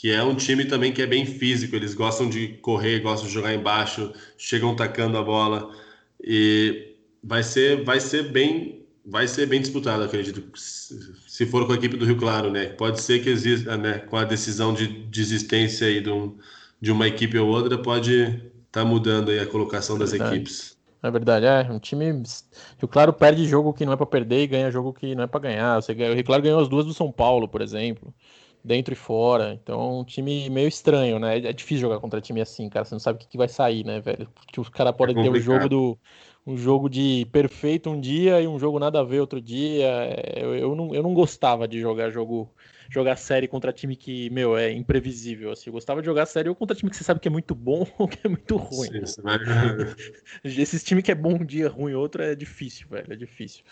que é um time também que é bem físico, eles gostam de correr, gostam de jogar embaixo, chegam tacando a bola e vai ser vai ser bem vai ser bem disputado, acredito. Se for com a equipe do Rio Claro, né? Pode ser que exista, né, com a decisão de desistência aí de, um, de uma equipe ou outra, pode estar tá mudando aí a colocação é das equipes. É verdade, é um time. Rio Claro perde jogo que não é para perder e ganha jogo que não é para ganhar. Você, o Rio Claro ganhou as duas do São Paulo, por exemplo dentro e fora. Então, é um time meio estranho, né? É difícil jogar contra time assim, cara. Você não sabe o que, que vai sair, né, velho? Porque os caras podem é ter um jogo do. Um jogo de perfeito um dia e um jogo nada a ver outro dia. É, eu, eu, não, eu não gostava de jogar jogo jogar série contra time que, meu, é imprevisível. Assim. Eu gostava de jogar série ou contra time que você sabe que é muito bom ou que é muito ruim. Sim, vai... Esses times que é bom um dia, ruim outro, é difícil, velho. É difícil.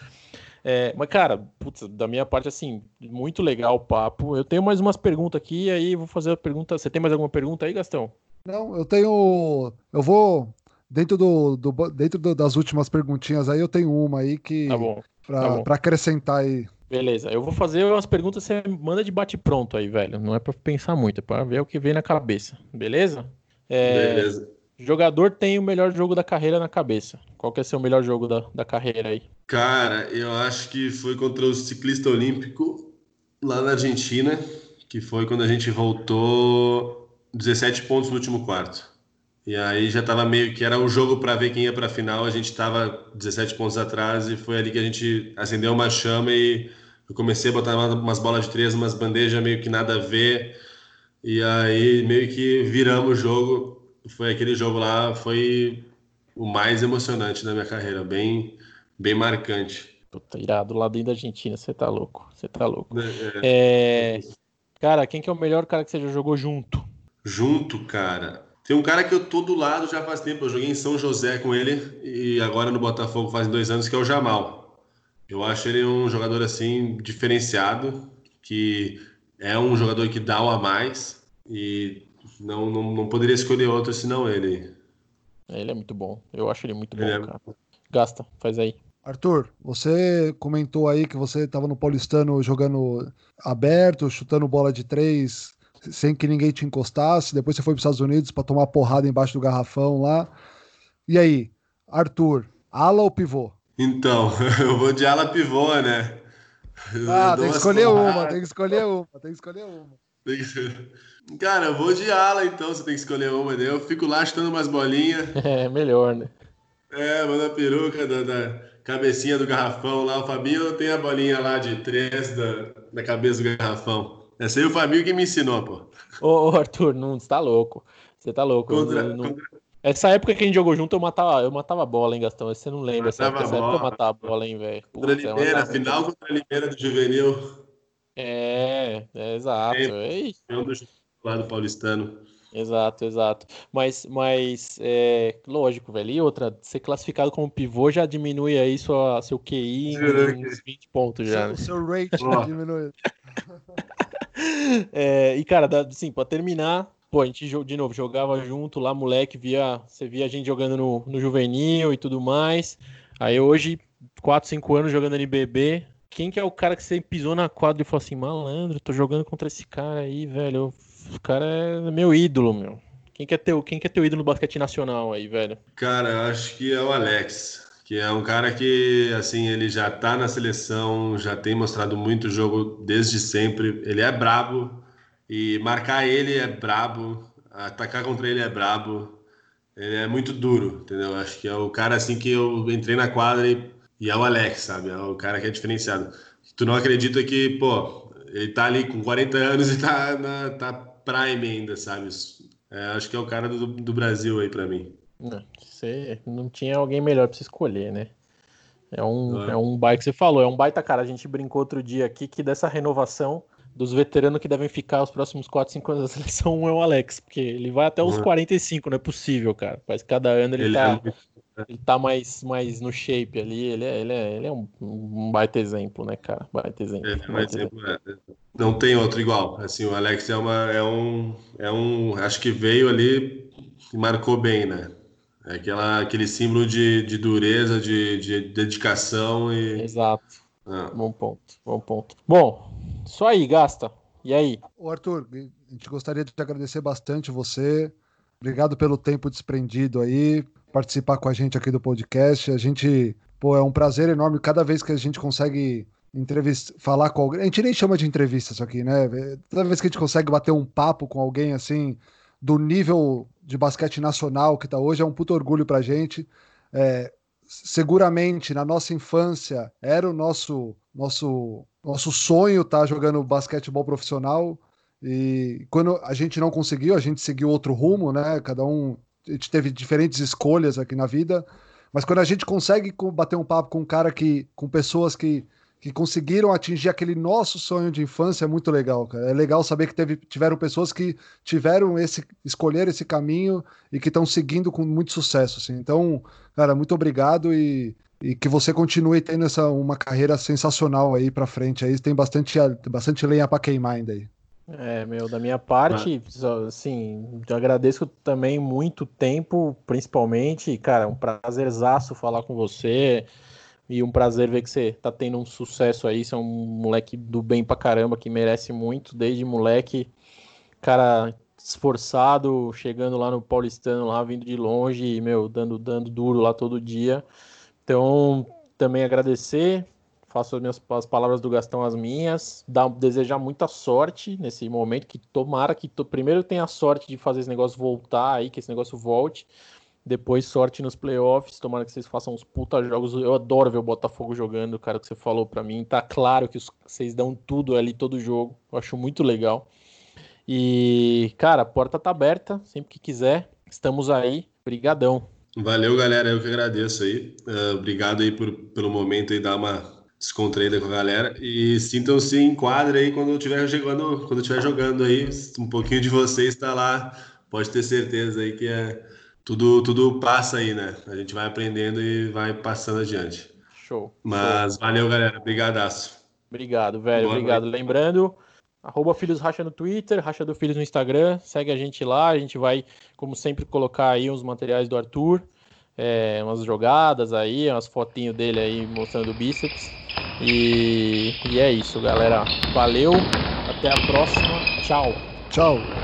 É, mas, cara, putz, da minha parte, assim, muito legal o papo. Eu tenho mais umas perguntas aqui, aí vou fazer a pergunta. Você tem mais alguma pergunta aí, Gastão? Não, eu tenho. Eu vou. Dentro, do, do dentro do, das últimas perguntinhas aí, eu tenho uma aí que. Tá bom. Pra, tá bom. pra acrescentar aí Beleza, eu vou fazer umas perguntas, você manda de bate-pronto aí, velho. Não é pra pensar muito, é pra ver o que vem na cabeça. Beleza? É... Beleza. Jogador tem o melhor jogo da carreira na cabeça. Qual que é o seu melhor jogo da, da carreira aí? Cara, eu acho que foi contra o ciclista olímpico lá na Argentina, que foi quando a gente voltou 17 pontos no último quarto. E aí já estava meio que era o jogo para ver quem ia para a final. A gente estava 17 pontos atrás e foi ali que a gente acendeu uma chama e eu comecei a botar umas bolas de três, umas bandejas meio que nada a ver. E aí meio que viramos o jogo. Foi aquele jogo lá, foi o mais emocionante da minha carreira, bem bem marcante. Puta, irado lá dentro da Argentina, você tá louco, você tá louco. É, é... Cara, quem que é o melhor cara que você já jogou junto? Junto, cara. Tem um cara que eu tô do lado já faz tempo. Eu joguei em São José com ele e agora no Botafogo faz dois anos, que é o Jamal. Eu acho ele um jogador assim diferenciado, que é um jogador que dá o a mais e não, não, não poderia escolher outro senão ele. Ele é muito bom. Eu acho ele muito bom, é cara. Gasta, faz aí. Arthur, você comentou aí que você estava no Paulistano jogando aberto, chutando bola de três sem que ninguém te encostasse. Depois você foi para os Estados Unidos para tomar porrada embaixo do garrafão lá. E aí, Arthur, ala ou pivô? Então, eu vou de ala pivô, né? ah, tem que escolher uma, tem que escolher uma, tem que escolher uma. Cara, eu vou de ala então, você tem que escolher uma. Né? Eu fico lá chutando umas bolinhas. É, melhor, né? É, manda a peruca da, da, cabecinha do garrafão lá. O Fabinho tem a bolinha lá de três da, da cabeça do garrafão. Essa aí o Fabinho que me ensinou, pô. Ô, ô Arthur, não, você tá louco. Você tá louco. Contra, não, não... Contra... Essa época que a gente jogou junto, eu matava, eu matava a bola, hein, Gastão? Você não lembra essa época, essa época eu matava a bola, hein, velho? Contra a Limeira, final contra a Limeira do Juvenil. É, é exato. É, é do lado paulistano. Exato, exato. Mas, mas é, lógico, velho. E outra, ser classificado como pivô já diminui aí sua, seu QI em uns 20 pontos já. Seu, né? seu rate diminui. é, e, cara, assim, pra terminar, pô, a gente de novo jogava junto lá, moleque, via, você via a gente jogando no, no juvenil e tudo mais. Aí hoje, 4, 5 anos jogando NBB. Quem que é o cara que você pisou na quadra e falou assim, malandro, tô jogando contra esse cara aí, velho. O cara é meu ídolo, meu. Quem quer ter, quem quer ter o ídolo no basquete nacional aí, velho? Cara, acho que é o Alex que é um cara que, assim, ele já tá na seleção, já tem mostrado muito jogo desde sempre. Ele é brabo e marcar ele é brabo, atacar contra ele é brabo. Ele é muito duro, entendeu? Acho que é o cara, assim, que eu entrei na quadra e, e é o Alex, sabe? É o cara que é diferenciado. Tu não acredita que, pô, ele tá ali com 40 anos e tá, na, tá prime ainda, sabe? É, acho que é o cara do, do Brasil aí para mim. Você não tinha alguém melhor para você escolher, né? É um, é. é um baita que você falou, é um baita cara. A gente brincou outro dia aqui que dessa renovação dos veteranos que devem ficar os próximos 4, 5 anos da seleção, um é o Alex, porque ele vai até os uhum. 45, não é possível, cara. Mas cada ano ele, ele tá, é... ele tá mais, mais no shape ali. Ele é, ele é, ele é um, um baita exemplo, né, cara? Baita exemplo. É, baita exemplo. exemplo. É. Não tem outro igual. Assim, o Alex é, uma, é, um, é um. Acho que veio ali e marcou bem, né? É aquela, aquele símbolo de, de dureza, de, de dedicação e. Exato. Ah. Bom ponto, bom ponto. Bom, só aí, gasta. E aí? Ô Arthur, a gente gostaria de agradecer bastante você. Obrigado pelo tempo desprendido aí, participar com a gente aqui do podcast. A gente, pô, é um prazer enorme cada vez que a gente consegue entrevista, falar com alguém. A gente nem chama de entrevista isso aqui, né? Toda vez que a gente consegue bater um papo com alguém assim, do nível de basquete nacional que está hoje, é um puto orgulho para a gente. É, seguramente, na nossa infância, era o nosso, nosso, nosso sonho estar tá jogando basquetebol profissional. E quando a gente não conseguiu, a gente seguiu outro rumo, né? Cada um a gente teve diferentes escolhas aqui na vida, mas quando a gente consegue bater um papo com um cara que com pessoas que que conseguiram atingir aquele nosso sonho de infância é muito legal, cara. É legal saber que teve, tiveram pessoas que tiveram esse escolher esse caminho e que estão seguindo com muito sucesso, assim. Então, cara, muito obrigado e, e que você continue tendo essa uma carreira sensacional aí para frente. Aí tem bastante bastante lenha para queimar ainda aí. É, meu, da minha parte, assim, agradeço também muito tempo, principalmente, cara, um prazerzaço falar com você E um prazer ver que você tá tendo um sucesso aí. Você é um moleque do bem pra caramba, que merece muito, desde moleque. Cara esforçado, chegando lá no Paulistano, lá vindo de longe, meu, dando, dando duro lá todo dia. Então, também agradecer, faço as minhas as palavras do Gastão as minhas, dar, desejar muita sorte nesse momento, que tomara que to, primeiro tenha a sorte de fazer esse negócio voltar aí, que esse negócio volte, depois sorte nos playoffs, tomara que vocês façam uns puta jogos, eu adoro ver o Botafogo jogando, cara, que você falou para mim, tá claro que os, vocês dão tudo ali, todo jogo, eu acho muito legal. E, cara, a porta tá aberta, sempre que quiser, estamos aí. Brigadão. Valeu, galera, eu que agradeço aí. Uh, obrigado aí por, pelo momento aí, dar uma descontraída com a galera. E sintam-se em quadra aí quando estiver jogando, quando estiver jogando aí. Um pouquinho de vocês está lá. Pode ter certeza aí que é tudo, tudo passa aí, né? A gente vai aprendendo e vai passando adiante. Show. Mas show. valeu, galera. Brigadaço. Obrigado, velho. Boa Obrigado. Noite. Lembrando, Arroba Filhos Racha no Twitter, Racha do Filhos no Instagram. Segue a gente lá. A gente vai, como sempre, colocar aí uns materiais do Arthur, é, umas jogadas aí, umas fotinhos dele aí mostrando o bíceps. E, e é isso, galera. Valeu. Até a próxima. Tchau. Tchau.